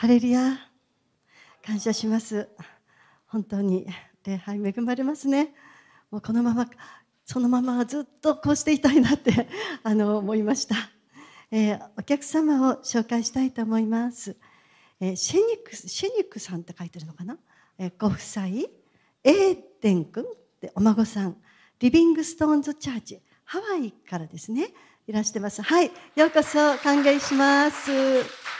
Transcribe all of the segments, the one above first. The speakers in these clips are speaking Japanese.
ハレルヤ。感謝します。本当に礼拝恵まれますね。もうこのままそのままずっとこうしていたいなって あの思いました、えー、お客様を紹介したいと思います、えー、シェニックシェニックさんって書いてるのかな、えー、ご夫妻。エーデン君でお孫さん。リビングストーンズチャーチ。ハワイからですね。いらしてます。はい。ようこそ歓迎します。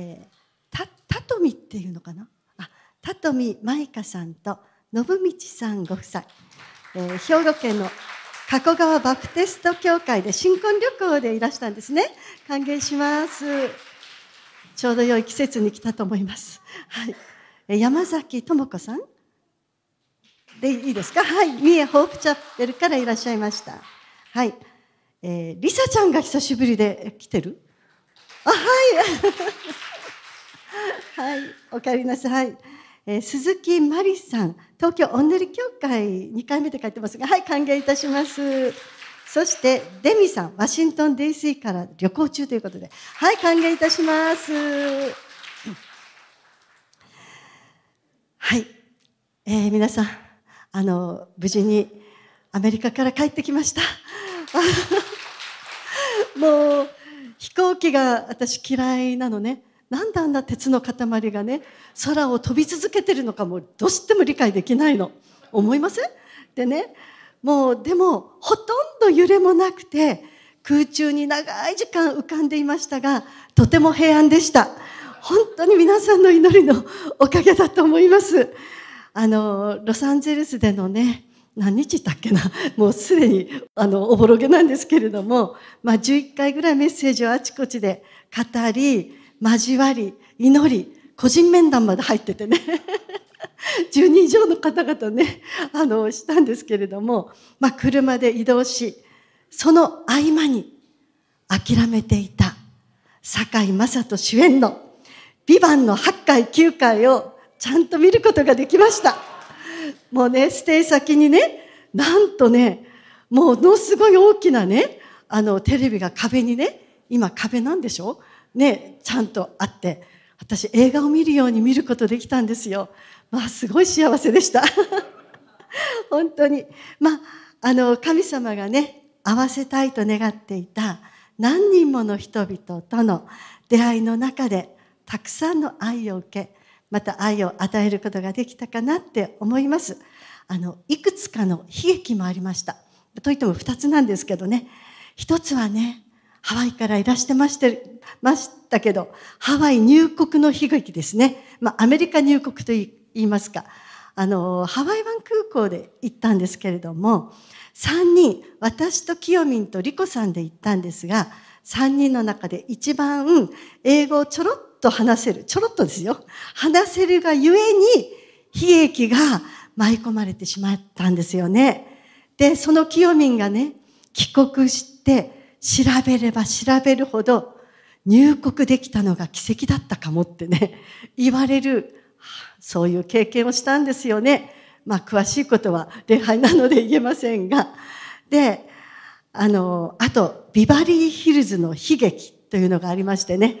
えー、たたとみっていうのかな？あたとみまいかさんと信道さんご夫妻、えー、兵庫県の加古川バプテスト教会で新婚旅行でいらしたんですね。歓迎します。ちょうど良い季節に来たと思います。はい。山崎智子さんでいいですか？はい。三重ホープチャペルからいらっしゃいました。はい、えー、リサちゃんが久しぶりで来てる？あはい。はい、お帰りなさい。えー、鈴木真理さん、東京おんぬり協会2回目で書いてますが、はい、歓迎いたします。そしてデミさん、ワシントン DC から旅行中ということで、はい、歓迎いたします。はい、えー、皆さん、あの無事にアメリカから帰ってきました。もう飛行機が私嫌いなのね。なんであんな鉄の塊がね空を飛び続けてるのかもどうしても理解できないの。思いません？でねもうでもほとんど揺れもなくて空中に長い時間浮かんでいましたがとても平安でした。本当に皆さんの祈りのおかげだと思います。あのロサンゼルスでのね何日だっけなもうすでにあのおぼろげなんですけれども、まあ、11回ぐらいメッセージをあちこちで語り交わり祈り個人面談まで入っててね。10人以上の方々ねあのしたんですけれども、まあ、車で移動しその合間に諦めていた堺雅人主演の「ビバンの8回9回をちゃんと見ることができました。もうねステイ先にねなんとねものすごい大きなねあのテレビが壁にね今壁なんでしょ？ね、ちゃんとあって私映画を見るように見ることできたんですよ。まあすごい幸せでした。本当に。まああの神様がね合わせたいと願っていた何人もの人々との出会いの中でたくさんの愛を受けまた愛を与えることができたかなって思います。あのいくつかの悲劇もありました。といっても2つなんですけどね一つはねハワイからいらしてましてましたけど、ハワイ入国の悲劇ですね。まあ、アメリカ入国と言いますか。あの、ハワイ湾空港で行ったんですけれども、3人、私と清民とリコさんで行ったんですが、3人の中で一番英語をちょろっと話せる、ちょろっとですよ。話せるがゆえに、悲劇が舞い込まれてしまったんですよね。で、その清民がね、帰国して、調べれば調べるほど入国できたのが奇跡だったかもってね、言われる、そういう経験をしたんですよね。まあ、詳しいことは礼拝なので言えませんが。で、あの、あと、ビバリーヒルズの悲劇というのがありましてね。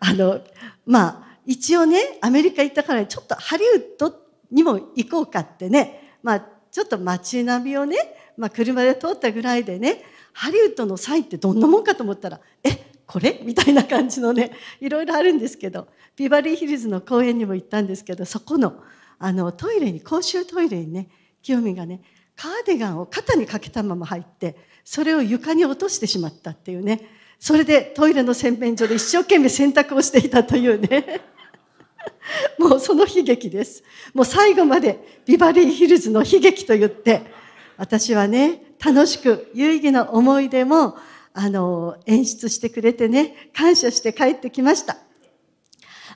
あの、まあ、一応ね、アメリカ行ったからちょっとハリウッドにも行こうかってね、まあ、ちょっと街並みをね、まあ、車で通ったぐらいでね、ハリウッドのサインってどんなもんかと思ったらえこれ？みたいな感じのねいろいろあるんですけどビバリーヒルズの公園にも行ったんですけどそこのあのトイレに公衆トイレにね清美がねカーディガンを肩にかけたまま入ってそれを床に落としてしまったっていうねそれでトイレの洗面所で一生懸命洗濯をしていたというね。もうその悲劇です。もう最後までビバリーヒルズの悲劇と言って私はね楽しく有意義な思い出もあの演出してくれてね感謝して帰ってきました、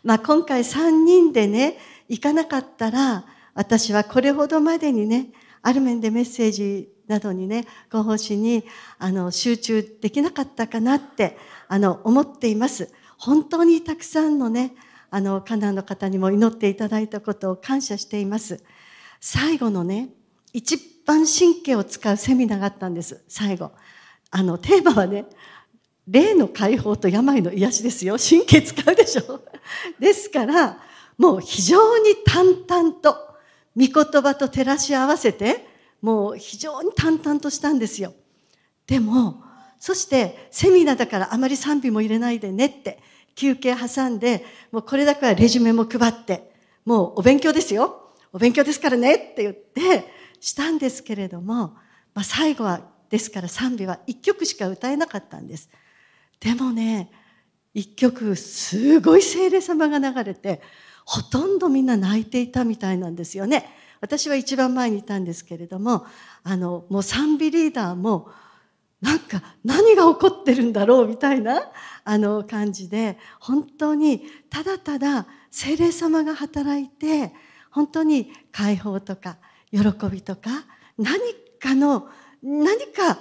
まあ、今回3人でね行かなかったら私はこれほどまでにねある面でメッセージなどにねご奉仕にあの集中できなかったかなってあの思っています。本当にたくさんのねあのカナンの方にも祈っていただいたことを感謝しています。最後のね一番神経を使うセミナーがあったんです最後。あのテーマはね霊の解放と病の癒しですよ。神経使うでしょ。ですからもう非常に淡々と御言葉と照らし合わせてもう非常に淡々としたんですよ。でもそしてセミナーだからあまり賛美も入れないでねって休憩挟んでもうこれだけはレジュメも配ってもうお勉強ですよ。お勉強ですからねって言ってしたんですけれども、まあ、最後はですから賛美は1曲しか歌えなかったんです。でもね1曲すごい聖霊様が流れてほとんどみんな泣いていたみたいなんですよね。私は一番前にいたんですけれどもあのもう賛美リーダーもなんか何が起こってるんだろうみたいなあの感じで本当にただただ聖霊様が働いて本当に解放とか喜びとか何かの何か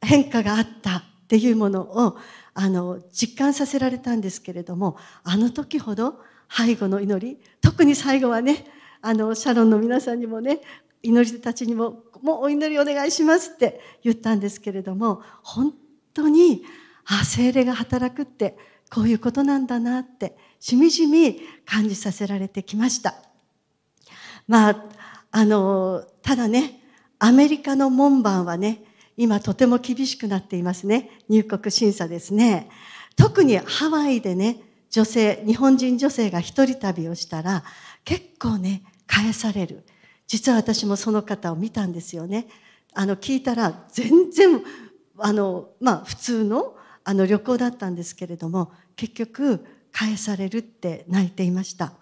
変化があったっていうものをあの実感させられたんですけれどもあの時ほど背後の祈り特に最後はねあのシャロンの皆さんにもね祈りたちにももうお祈りお願いしますって言ったんですけれども本当にあ精霊が働くってこういうことなんだなってしみじみ感じさせられてきました。まああのただねアメリカの門番はね今とても厳しくなっていますね。入国審査ですね。特にハワイでね女性日本人女性が一人旅をしたら結構ね返される。実は私もその方を見たんですよね。あの聞いたら全然あのまあ普通のあの旅行だったんですけれども結局返されるって泣いていました。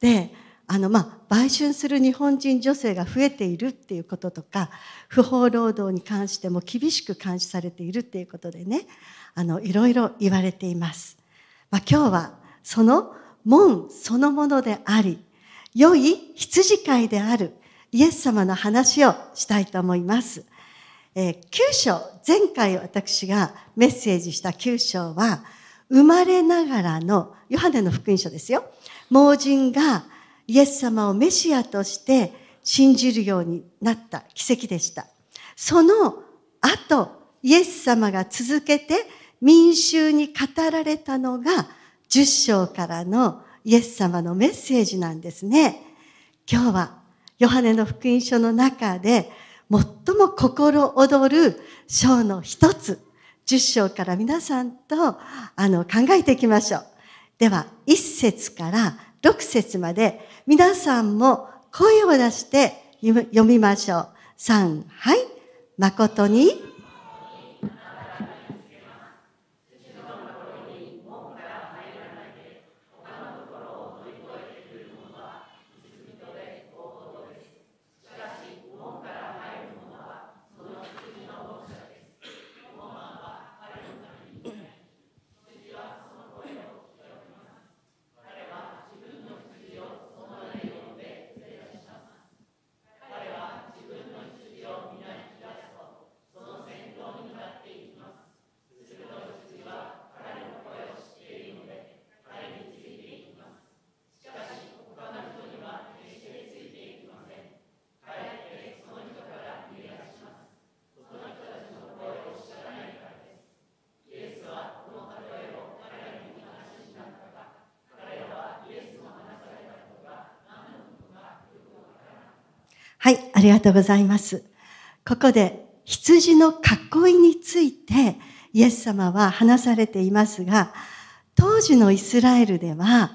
であのまあ売春する日本人女性が増えているっていうこととか不法労働に関しても厳しく監視されているっていうことでねあのいろいろ言われています、まあ、今日はその門そのものであり良い羊飼いであるイエス様の話をしたいと思います、えー、9章前回私がメッセージした9章は生まれながらのヨハネの福音書ですよ。盲人がイエス様をメシアとして信じるようになった奇跡でした。その後、イエス様が続けて民衆に語られたのが10章からのイエス様のメッセージなんですね。今日はヨハネの福音書の中で最も心躍る章の一つ、10章から皆さんとあの考えていきましょう。では、1節から6節まで皆さんも声を出して読みましょう。3、はい。誠にはい、ありがとうございます。ここで羊の囲いについてイエス様は話されていますが、当時のイスラエルでは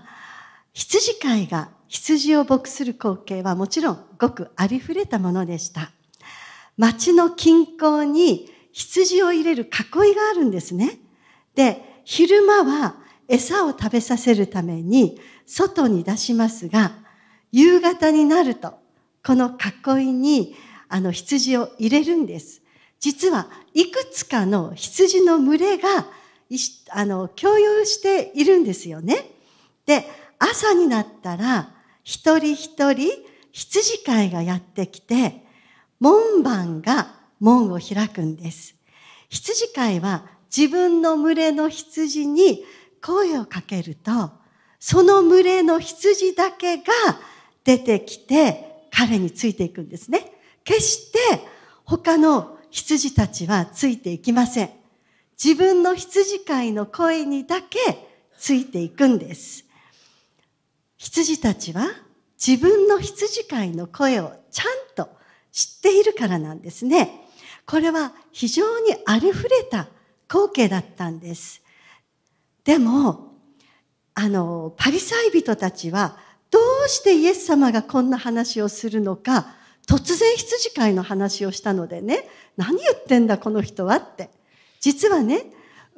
羊飼いが羊を牧する光景はもちろんごくありふれたものでした。町の近郊に羊を入れる囲いがあるんですね。で、昼間は餌を食べさせるために外に出しますが、夕方になるとこの囲いにあの羊を入れるんです。実はいくつかの羊の群れがあの共有しているんですよね。で、朝になったら一人一人羊飼いがやってきて門番が門を開くんです。羊飼いは自分の群れの羊に声をかけるとその群れの羊だけが出てきて彼についていくんですね。決して他の羊たちはついていきません。自分の羊飼いの声にだけついていくんです。羊たちは自分の羊飼いの声をちゃんと知っているからなんですね。これは非常にありふれた光景だったんです。でも、あの、パリサイ人たちはどうしてイエス様がこんな話をするのか、突然羊飼いの話をしたのでね、何言ってんだこの人はって。実はね、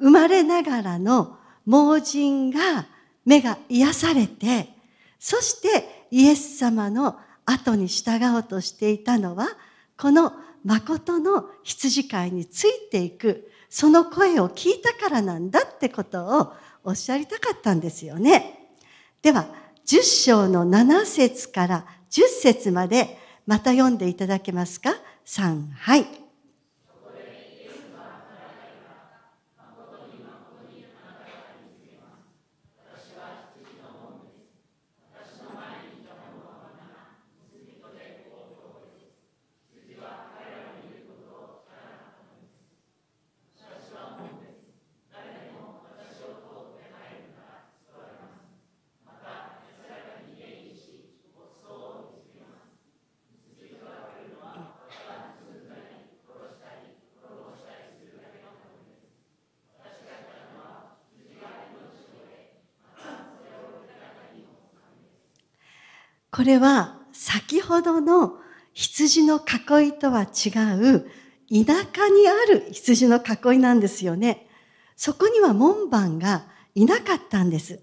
生まれながらの盲人が目が癒されて、そしてイエス様の後に従おうとしていたのは、この誠の羊飼いについていく、その声を聞いたからなんだってことをおっしゃりたかったんですよね。では、10章の7節から10節までまた読んでいただけますか ?3、はい。これは先ほどの羊の囲いとは違う田舎にある羊の囲いなんですよね。そこには門番がいなかったんです。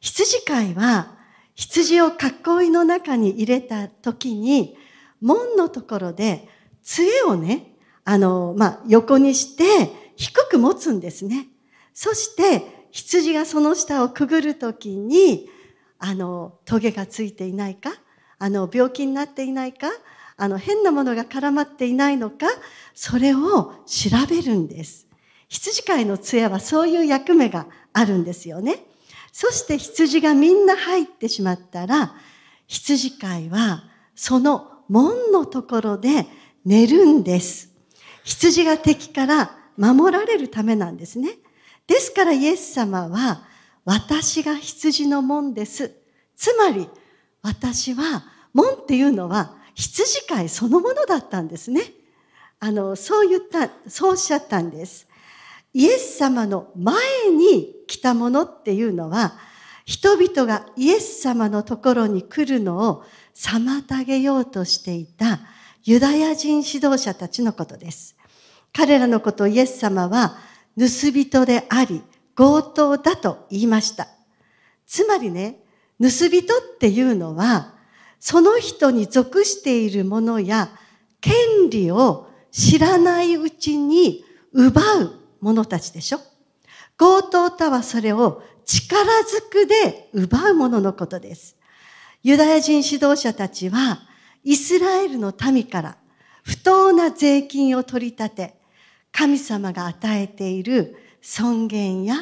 羊飼いは羊を囲いの中に入れた時に門のところで杖をね、あの、まあ、横にして低く持つんですね。そして羊がその下をくぐる時にあの、トゲがついていないか、あの、病気になっていないか、あの、変なものが絡まっていないのか、それを調べるんです。羊飼いの杖はそういう役目があるんですよね。そして羊がみんな入ってしまったら、羊飼いはその門のところで寝るんです。羊が敵から守られるためなんですね。ですからイエス様は私が羊の門です。つまり、私は、門っていうのは羊飼いそのものだったんですね。あの、そう言った、そうおっしゃったんです。イエス様の前に来たものっていうのは、人々がイエス様のところに来るのを妨げようとしていたユダヤ人指導者たちのことです。彼らのことをイエス様は盗人であり、強盗だと言いました。つまりね、盗人っていうのは、その人に属しているものや権利を知らないうちに奪う者たちでしょ強盗とはそれを力ずくで奪う者のことです。ユダヤ人指導者たちは、イスラエルの民から不当な税金を取り立て、神様が与えている尊厳や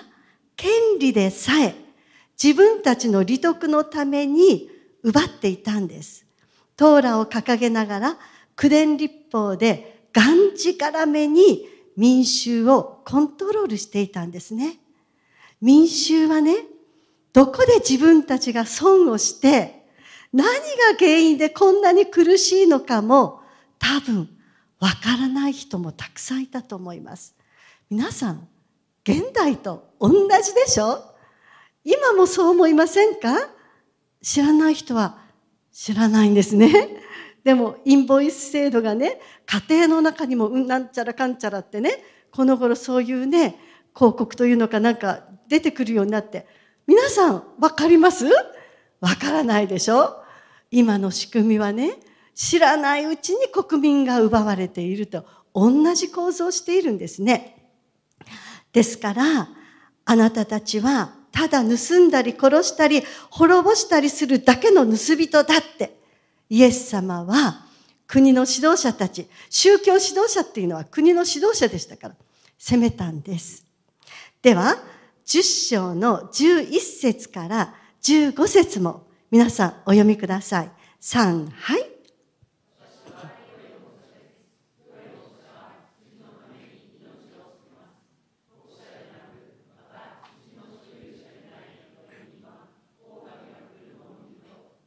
権利でさえ自分たちの利得のために奪っていたんです。トーラを掲げながら九伝立法でがんじがらめに民衆をコントロールしていたんですね。民衆はね、どこで自分たちが損をして何が原因でこんなに苦しいのかも多分わからない人もたくさんいたと思います。皆さん、現代と同じでしょ？今もそう思いませんか？知らない人は知らないんですね。でも、インボイス制度がね、家庭の中にもうんなんちゃらかんちゃらってね、この頃そういうね、広告というのかなんか出てくるようになって、皆さんわかります？わからないでしょ？今の仕組みはね、知らないうちに国民が奪われていると同じ構造をしているんですね。ですから、あなたたちはただ盗んだり殺したり滅ぼしたりするだけの盗人だって、イエス様は国の指導者たち、宗教指導者っていうのは国の指導者でしたから、責めたんです。では、10章の11節から15節も皆さんお読みください。3、はい。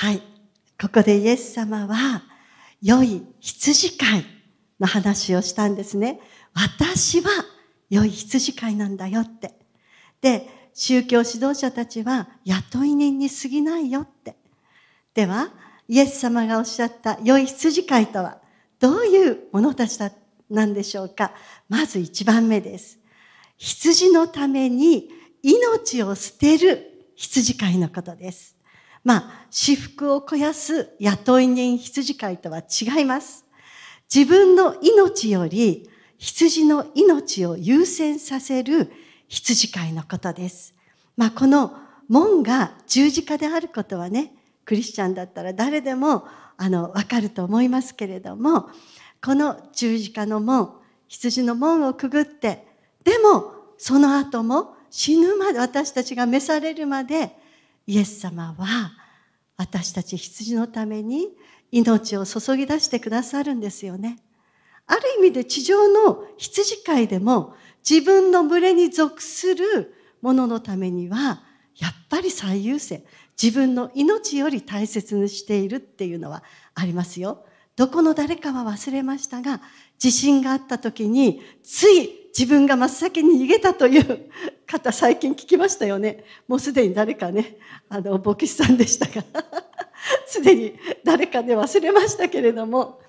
はい。ここでイエス様は、良い羊飼いの話をしたんですね。私は良い羊飼いなんだよって。で、宗教指導者たちは雇い人に過ぎないよって。では、イエス様がおっしゃった良い羊飼いとは、どういう者たちだなんでしょうか。まず一番目です。羊のために命を捨てる羊飼いのことです。まあ、私服を肥やす雇い人羊飼いとは違います。自分の命より羊の命を優先させる羊飼いのことです。まあ、この門が十字架であることはね、クリスチャンだったら誰でもあのわかると思いますけれども、この十字架の門、羊の門をくぐって、でもその後も死ぬまで私たちが召されるまでイエス様は私たち羊のために命を注ぎ出してくださるんですよね。ある意味で地上の羊飼いでも自分の群れに属するもののためにはやっぱり最優先自分の命より大切にしているっていうのはありますよ。どこの誰かは忘れましたが地震があった時につい自分が真っ先に逃げたという方最近聞きましたよね。もうすでに誰かね、あの、牧師さんでしたが、すでに誰か、ね、忘れましたけれども、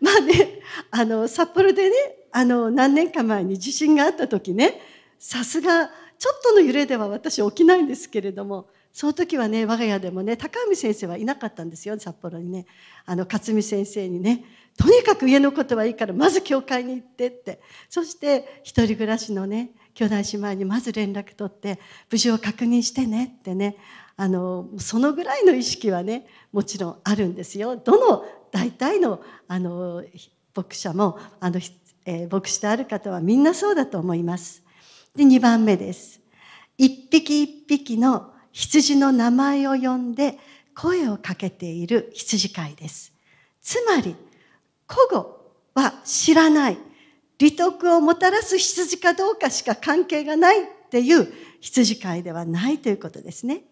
まあね、あの、札幌でね、あの、何年か前に地震があった時ね、さすが、ちょっとの揺れでは私起きないんですけれども、その時はね、我が家でもね、高海先生はいなかったんですよ、札幌にね。あの、勝美先生にね、とにかく家のことはいいから、まず教会に行ってって。そして、一人暮らしのね、兄弟姉妹にまず連絡取って、無事を確認してねってね、あの、そのぐらいの意識はね、もちろんあるんですよ。どの大体の、あの、牧者も、あの、えー、牧師である方はみんなそうだと思います。で、2番目です。一匹一匹の羊の名前を呼んで声をかけている羊飼いです。つまり、古語は知らない。利得をもたらす羊かどうかしか関係がないっていう羊飼いではないということですね。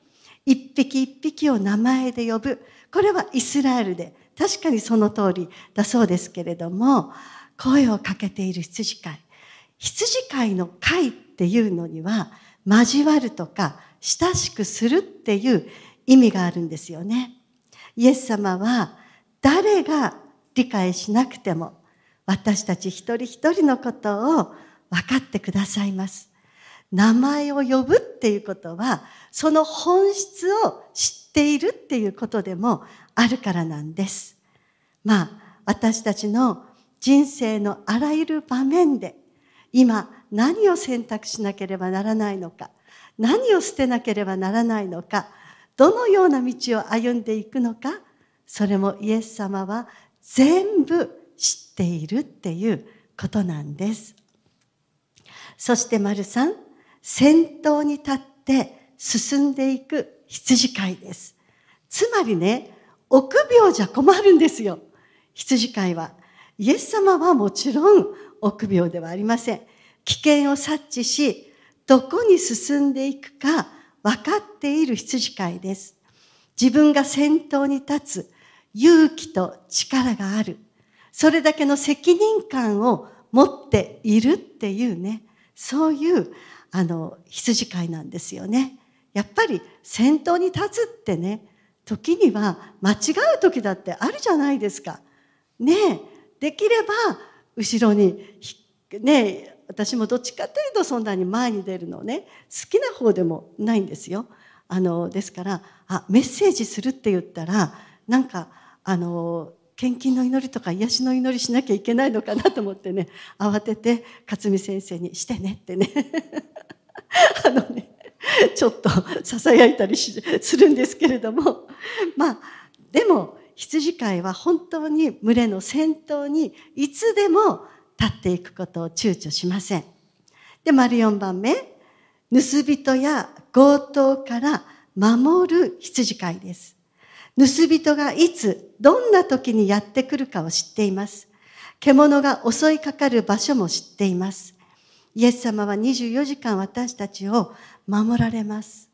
一匹一匹を名前で呼ぶ。これはイスラエルで確かにその通りだそうですけれども、声をかけている羊飼い。羊飼いの飼いっていうのには、交わるとか親しくするっていう意味があるんですよね。イエス様は誰が理解しなくても私たち一人一人のことを分かってくださいます。名前を呼ぶっていうことはその本質を知っているっていうことでもあるからなんです。まあ私たちの人生のあらゆる場面で今何を選択しなければならないのか何を捨てなければならないのかどのような道を歩んでいくのかそれもイエス様は全部知っているっていうことなんです。そして丸三、先頭に立って進んでいく羊飼いです。つまりね、臆病じゃ困るんですよ。羊飼いは。イエス様はもちろん臆病ではありません。危険を察知し、どこに進んでいくか分かっている羊飼いです。自分が先頭に立つ勇気と力がある。それだけの責任感を持っているっていうね、そういうあの羊飼いなんですよね。やっぱり先頭に立つってね、時には間違う時だってあるじゃないですか。ねえ、できれば後ろにねえ私もどっちかというとそんなに前に出るのね。好きな方でもないんですよ。あのですからあメッセージするって言ったらなんかあの献金の祈りとか癒しの祈りしなきゃいけないのかなと思ってね慌てて勝美先生に「してね」ってね。あのねちょっと 囁いたりするんですけれども。まあでも羊飼いは本当に群れの先頭にいつでも立っていくことを躊躇しません。で、丸4番目、盗人や強盗から守る羊飼いです。盗人がいつ、どんな時にやってくるかを知っています。獣が襲いかかる場所も知っています。イエス様は24時間私たちを守られます。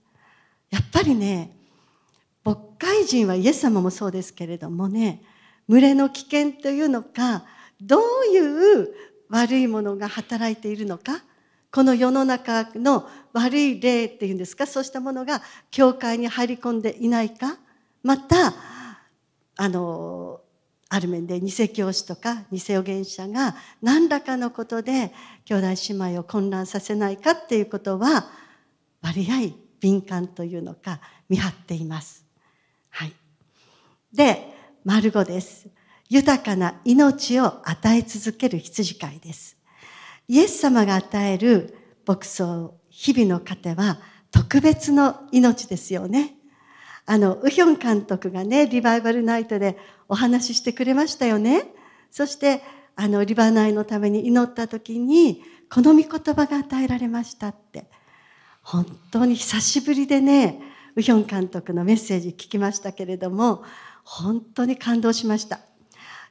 やっぱりね、牧会人はイエス様もそうですけれどもね、群れの危険というのか、どういう悪いものが働いているのか、この世の中の悪い霊っていうんですか、そうしたものが教会に入り込んでいないか、また、あの、ある面で偽教師とか偽預言者が何らかのことで兄弟姉妹を混乱させないかっていうことは割合敏感というのか見張っています。はい。で、丸五です。豊かな命を与え続ける羊飼いです。イエス様が与える牧草、日々の糧は特別の命ですよね。あの、ウヒョン監督がね、リバイバルナイトでお話ししてくれましたよね。そして、あの、リバナイのために祈った時に、この御言葉が与えられましたって。本当に久しぶりでね、ウヒョン監督のメッセージ聞きましたけれども、本当に感動しました。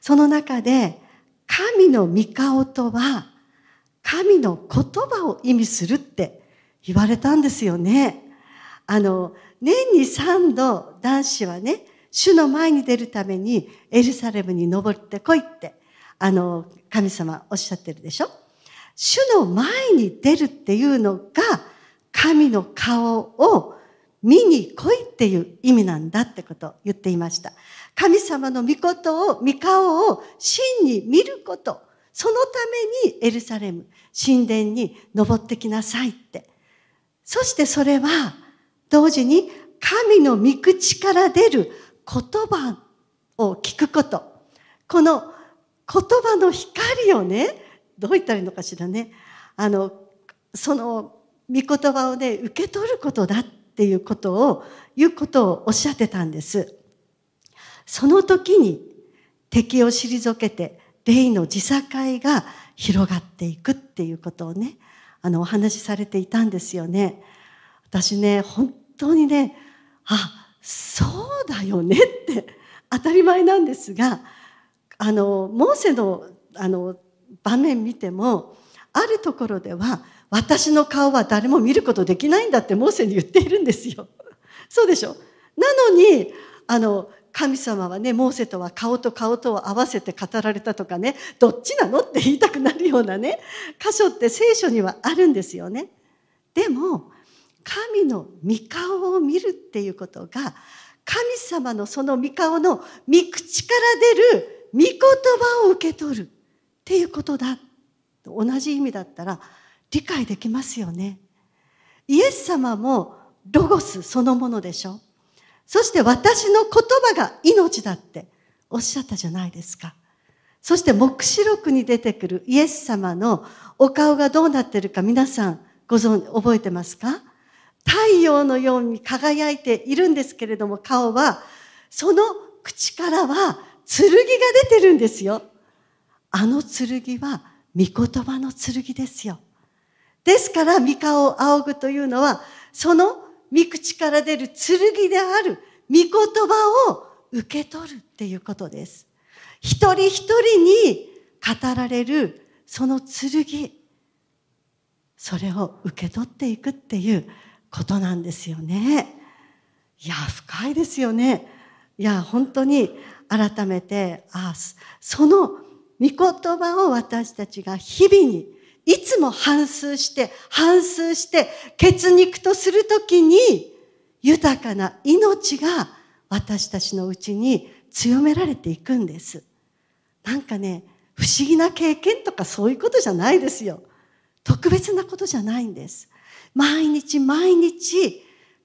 その中で、神の御顔とは、神の言葉を意味するって言われたんですよね。あの、年に3度男子はね、主の前に出るためにエルサレムに登ってこいって、あの、神様おっしゃってるでしょ主の前に出るっていうのが、神の顔を見に来いっていう意味なんだってことを言っていました。神様の御事を、御顔を真に見ること。そのためにエルサレム、神殿に登ってきなさいって。そしてそれは、同時に神の御口から出る言葉を聞くこと。この言葉の光をね、どう言ったらいいのかしらね。あの、その御言葉をね、受け取ることだっていうことを、いうことをおっしゃってたんです。その時に敵を退けて、霊の自境が広がっていくっていうことをね、あの、お話しされていたんですよね。私ね、本当にね、あ、そうだよねって当たり前なんですが、あの、モーセの、あの、場面見ても、あるところでは、私の顔は誰も見ることできないんだってモーセに言っているんですよ。そうでしょ？なのに、あの、神様はね、モーセとは顔と顔とを合わせて語られたとかね、どっちなのって言いたくなるようなね、箇所って聖書にはあるんですよね。でも、神の御顔を見るっていうことが、神様のその御顔の御口から出る御言葉を受け取るっていうことだ。同じ意味だったら理解できますよね。イエス様もロゴスそのものでしょ。そして私の言葉が命だっておっしゃったじゃないですか。そして黙示録に出てくるイエス様のお顔がどうなってるか皆さんご存知、覚えてますか？太陽のように輝いているんですけれども顔は、その口からは剣が出てるんですよ。あの剣は御言葉の剣ですよ。ですから、御顔を仰ぐというのは、その御口から出る剣である御言葉を受け取るっていうことです。一人一人に語られるその剣、それを受け取っていくっていうことなんですよね。いや、深いですよね。いや、本当に改めて、あその御言葉を私たちが日々にいつも反芻して、反芻して、血肉とするときに、豊かな命が私たちのうちに強められていくんです。なんかね、不思議な経験とかそういうことじゃないですよ。特別なことじゃないんです。毎日毎日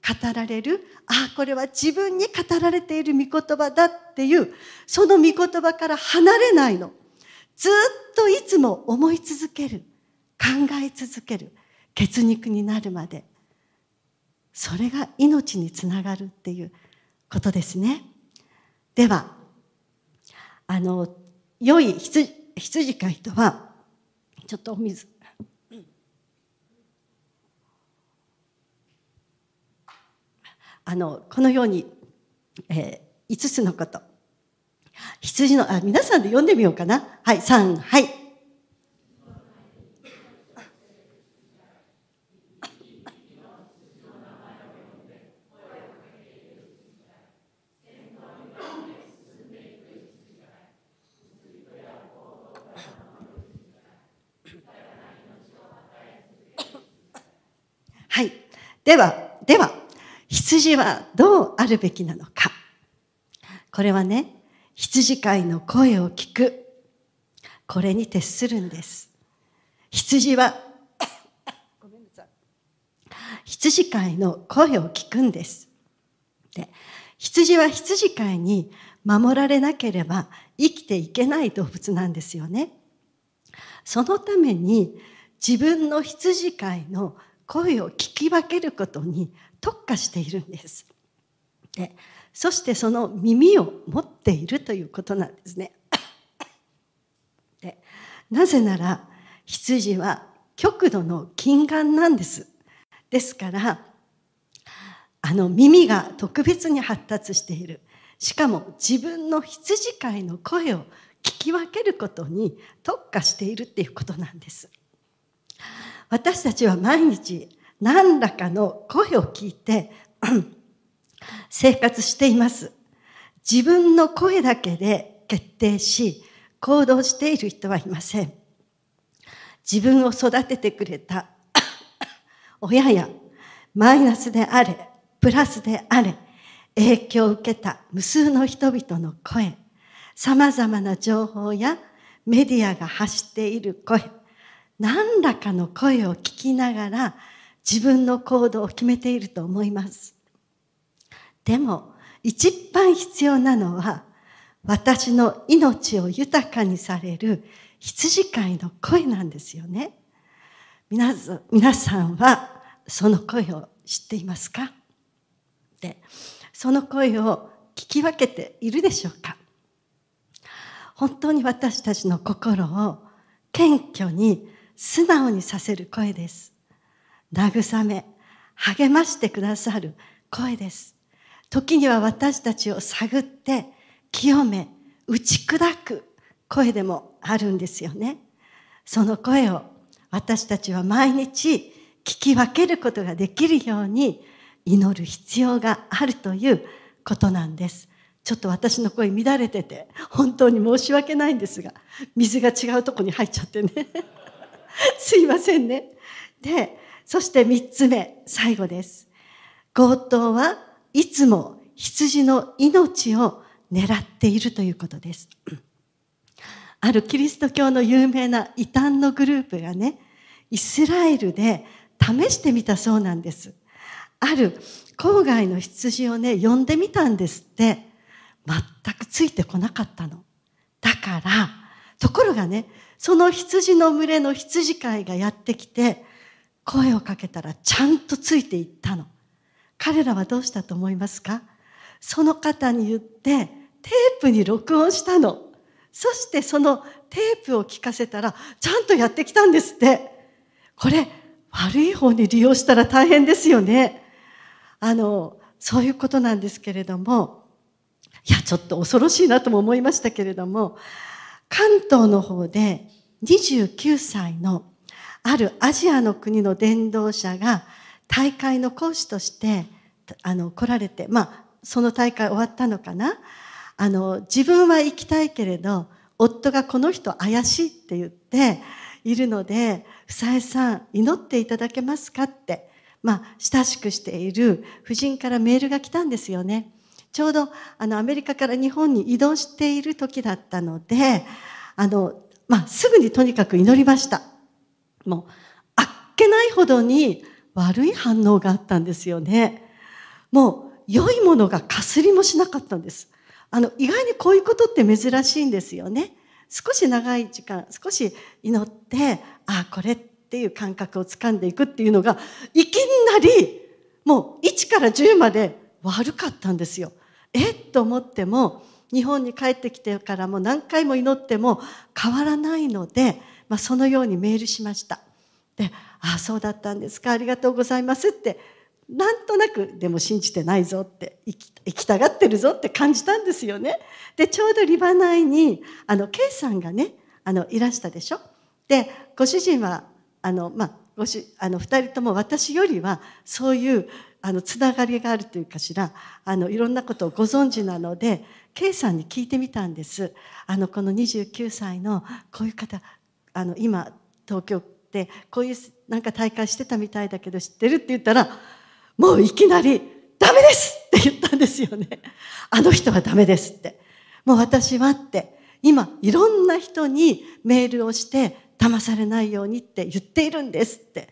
語られる、ああ、これは自分に語られている御言葉だっていう、その御言葉から離れないの。ずっといつも思い続ける。考え続ける血肉になるまでそれが命につながるっていうことですね。では、あの、良い羊羊飼いとは、ちょっとお水。あの、このように、えー、5つのこと。羊の、あ、皆さんで読んでみようかな。はい、3、はい。はい。では、では、羊はどうあるべきなのか。これはね、羊飼いの声を聞く。これに徹するんです。羊は、ごめんなさい。羊飼いの声を聞くんです。で、羊は羊飼いに守られなければ生きていけない動物なんですよね。そのために自分の羊飼いの声を聞き分けることに特化しているんです。でそしてその耳を持っているということなんですね。でなぜなら羊は極度の近眼なんです。ですからあの耳が特別に発達している。しかも自分の羊飼いの声を聞き分けることに特化しているっていうことなんです。私たちは毎日何らかの声を聞いて 生活しています。自分の声だけで決定し行動している人はいません。自分を育ててくれた 親やマイナスであれ、プラスであれ、影響を受けた無数の人々の声、様々な情報やメディアが発している声、何らかの声を聞きながら自分の行動を決めていると思います。でも、一番必要なのは、私の命を豊かにされる羊飼いの声なんですよね。皆皆さんはその声を知っていますか？で、その声を聞き分けているでしょうか？本当に私たちの心を謙虚に素直にさせる声です。慰め、励ましてくださる声です。時には私たちを探って、清め、打ち砕く声でもあるんですよね。その声を私たちは毎日聞き分けることができるように祈る必要があるということなんです。ちょっと私の声乱れてて本当に申し訳ないんですが水が違うとこに入っちゃってね すいませんね。で、そして三つ目、最後です。強盗はいつも羊の命を狙っているということです。あるキリスト教の有名な異端のグループがね、イスラエルで試してみたそうなんです。ある郊外の羊をね、呼んでみたんですって、全くついてこなかったの。だから、ところがね、その羊の群れの羊飼いがやってきて、声をかけたらちゃんとついていったの。彼らはどうしたと思いますか？その方に言って、テープに録音したの。そしてそのテープを聞かせたら、ちゃんとやってきたんですって。これ、悪い方に利用したら大変ですよね。あの、そういうことなんですけれども、いや、ちょっと恐ろしいなとも思いましたけれども、関東の方で29歳のあるアジアの国の伝道者が大会の講師としてあの来られて、まあ、その大会終わったのかな？あの自分は行きたいけれど夫がこの人怪しいって言っているので「房江さん祈っていただけますか?」って、まあ、親しくしている夫人からメールが来たんですよね。ちょうどあのアメリカから日本に移動している時だったので、あの、まあ、すぐにとにかく祈りました。もう、あっけないほどに悪い反応があったんですよね。もう、良いものがかすりもしなかったんです。あの、意外にこういうことって珍しいんですよね。少し長い時間、少し祈って、ああ、これっていう感覚をつかんでいくっていうのが、いきなりもう1から10まで悪かったんですよ。えっと思っても日本に帰ってきてからも何回も祈っても変わらないので、まあ、そのようにメールしました。で「ああそうだったんですかありがとうございます」ってなんとなくでも信じてないぞって生き生きたがってるぞって感じたんですよね。でちょうどリバナイにあの K さんがねあのいらしたでしょ。でご主人はあの、まあ、ごしあの2人とも私よりはそういうあのつながりがあるというかしらあのいろんなことをご存知なので K さんに聞いてみたんですあのこの29歳のこういう方あの今東京でこういうなんか大会してたみたいだけど知ってるって言ったらもういきなり「ダメです!」って言ったんですよね。あの人はダメですって。もう私はって今いろんな人にメールをして騙されないようにって言っているんですって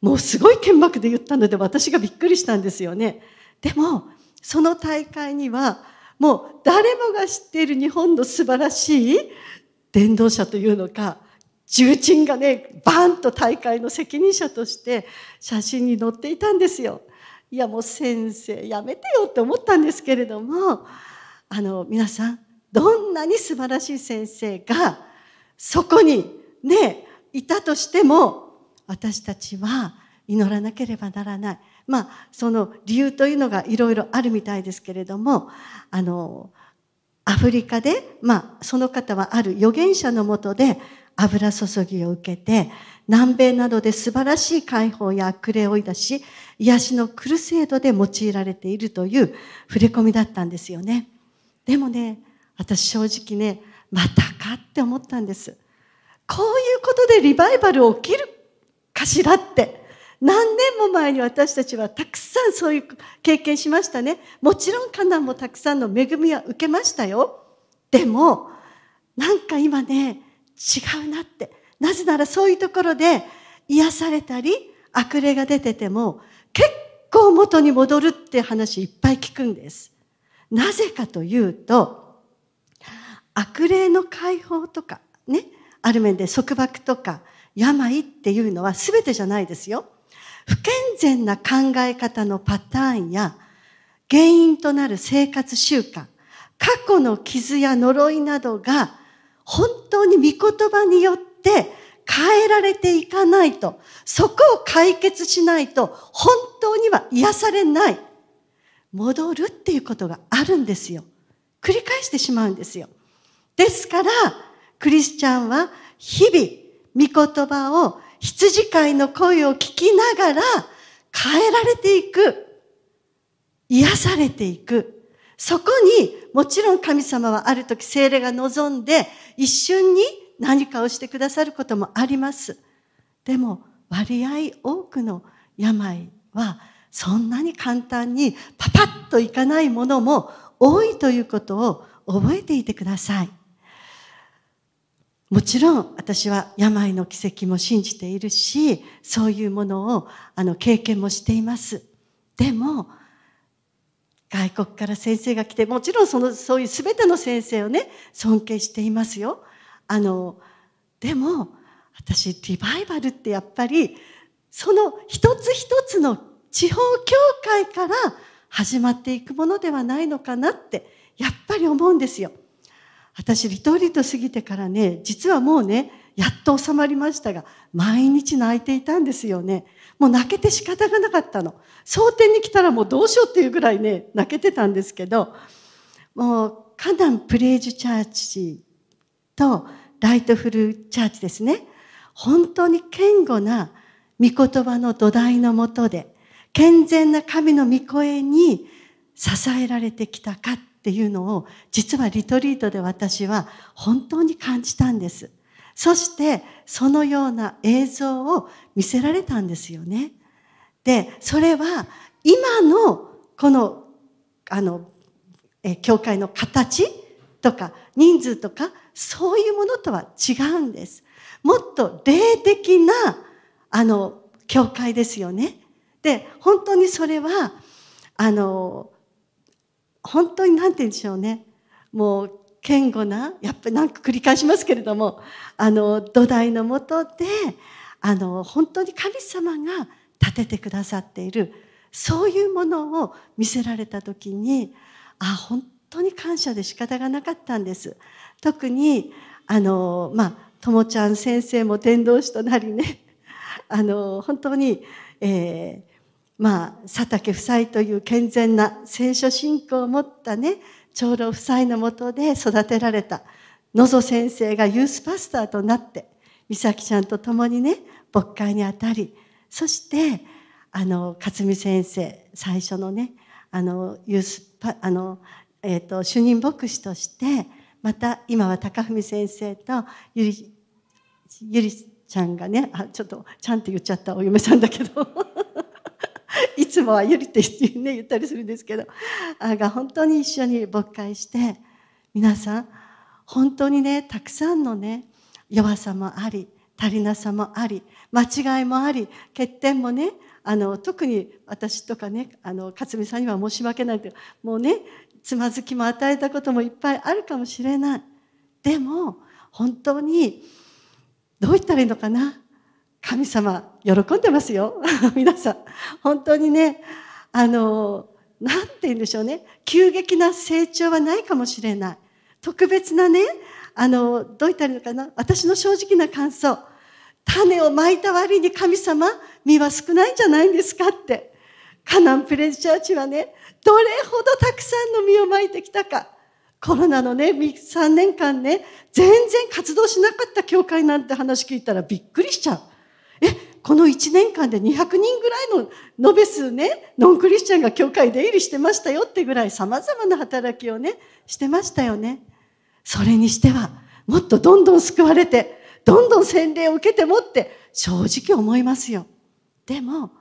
もうすごい剣幕で言ったので私がびっくりしたんですよね。でもその大会にはもう誰もが知っている日本の素晴らしい伝道者というのか重鎮がねバーンと大会の責任者として写真に載っていたんですよ。いやもう先生やめてよって思ったんですけれどもあの皆さんどんなに素晴らしい先生がそこにねいたとしても私たちは祈らなければならない。まあその理由というのがいろいろあるみたいですけれどもあのアフリカで、まあ、その方はある預言者のもとで油注ぎを受けて南米などで素晴らしい解放や悪霊を追い出し癒しのクルセードで用いられているという触れ込みだったんですよねでもね私正直ねまたかって思ったんですこういうことでリバイバル起きるかしらって。何年も前に私たちはたくさんそういう経験しましたね。もちろんカナンもたくさんの恵みは受けましたよ。でもなんか今ね違うなって。なぜならそういうところで癒されたり悪霊が出てても結構元に戻るって話いっぱい聞くんです。なぜかというと悪霊の解放とかねある面で束縛とか病っていうのは全てじゃないですよ。不健全な考え方のパターンや原因となる生活習慣、過去の傷や呪いなどが本当に御言葉によって変えられていかないと、そこを解決しないと本当には癒されない。戻るっていうことがあるんですよ。繰り返してしまうんですよ。ですから、クリスチャンは日々、御言葉を羊飼いの声を聞きながら変えられていく。癒されていく。そこにもちろん神様はある時精霊が望んで一瞬に何かをしてくださることもあります。でも割合多くの病はそんなに簡単にパパッといかないものも多いということを覚えていてください。もちろん私は病の奇跡も信じているし、そういうものをあの経験もしています。でも、外国から先生が来て、もちろんそのそういう全ての先生をね、尊敬していますよ。あの、でも、私、リバイバルってやっぱり、その一つ一つの地方教会から始まっていくものではないのかなって、やっぱり思うんですよ。私リトリート過ぎてからね実はもうねやっと収まりましたが毎日泣いていたんですよね。もう泣けて仕方がなかったの。蒼天に来たらもうどうしようっていうぐらいね泣けてたんですけどもうカナンプレイジュチャーチとライトフルチャーチですね。本当に堅固な御言葉の土台のもとで健全な神の御声に支えられてきたかっていうのを実はリトリートで私は本当に感じたんです。そしてそのような映像を見せられたんですよね。で、それは今のこの、あの、え、教会の形とか人数とかそういうものとは違うんです。もっと霊的なあの教会ですよね。で、本当にそれはあの本当に何て言うんでしょうね。もう堅固なやっぱり何か繰り返しますけれどもあの土台のもとであの本当に神様が立ててくださっているそういうものを見せられた時にあ本当に感謝で仕方がなかったんです。特にあのまあともちゃん先生も伝道師となりねあの本当に、えー、まあ佐竹夫妻という健全な聖書信仰を持ったね長老夫妻のもとで育てられた野ぞ先生がユースパスターとなって美咲ちゃんと共にね牧会にあたりそしてあの勝美先生最初のねあのユースパあの、えーと、主任牧師としてまた今は高文先生とゆりゆりちゃんがねあちょっとちゃんと言っちゃったお嫁さんだけど。いつもはゆりって言,、ね、言ったりするんですけど。あが本当に一緒に牧会して皆さん本当にねたくさんのね弱さもあり足りなさもあり間違いもあり欠点もねあの特に私とかねあの勝美さんには申し訳ないけどもうねつまずきも与えたこともいっぱいあるかもしれない。でも本当にどう言ったらいいのかな？神様喜んでますよ。皆さん本当にねあの何て言うんでしょうね。急激な成長はないかもしれない。特別なねあのどう言ったらいいのかな。私の正直な感想。種をまいた割に神様実は少ないんじゃないんですかって。カナンプレスチャーチはねどれほどたくさんの実をまいてきたか。コロナのね3年間ね全然活動しなかった教会なんて話聞いたらびっくりしちゃう。この1年間で200人ぐらいの延べ数ねノンクリスチャンが教会出入りしてましたよってぐらいさまざまな働きをねしてましたよね。それにしてはもっとどんどん救われてどんどん洗礼を受けてもって正直思いますよ。でも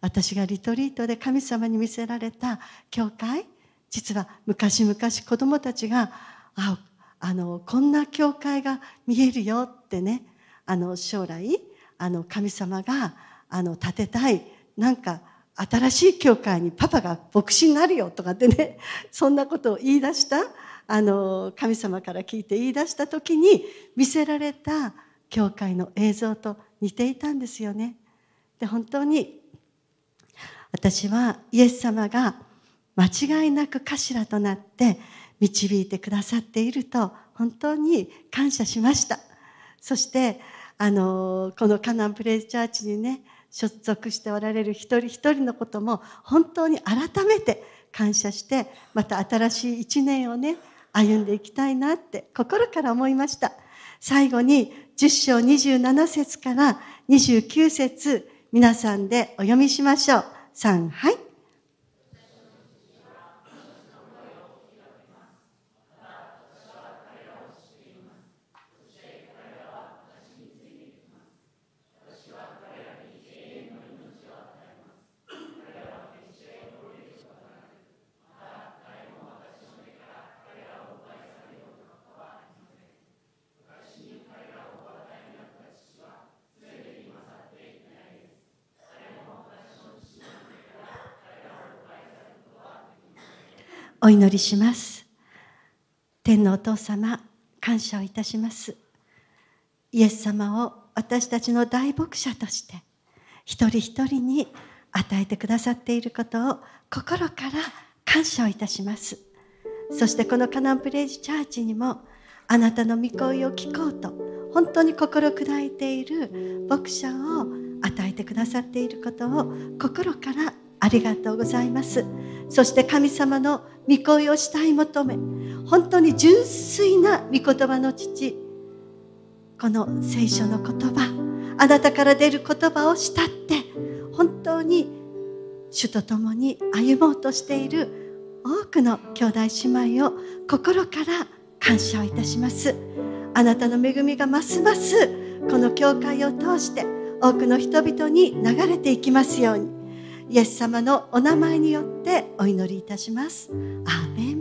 私がリトリートで神様に見せられた教会実は昔々子供たちがああのこんな教会が見えるよってねあの将来あの神様があの建てたいなんか新しい教会にパパが牧師になるよとかってね そんなことを言い出したあの神様から聞いて言い出した時に見せられた教会の映像と似ていたんですよね。で本当に私はイエス様が間違いなく頭となって導いてくださっていると本当に感謝しましたそしてあのこのカナンプレイチャーチにね所属しておられる一人一人のことも本当に改めて感謝してまた新しい一年をね歩んでいきたいなって心から思いました。最後に10章27節から29節皆さんでお読みしましょう。3はい。お祈りします。天のお父様感謝をいたします。イエス様を私たちの大牧者として一人一人に与えてくださっていることを心から感謝をいたします。そしてこのカナンプレイジチャーチにもあなたの御声を聞こうと本当に心砕いている牧者を与えてくださっていることを心からありがとうございます。そして神様の御声をしたい求め本当に純粋な御言葉の父この聖書の言葉あなたから出る言葉を慕って本当に主と共に歩もうとしている多くの兄弟姉妹を心から感謝をいたします。あなたの恵みがますますこの教会を通して多くの人々に流れていきますように。イエス様のお名前によってお祈りいたします。アーメ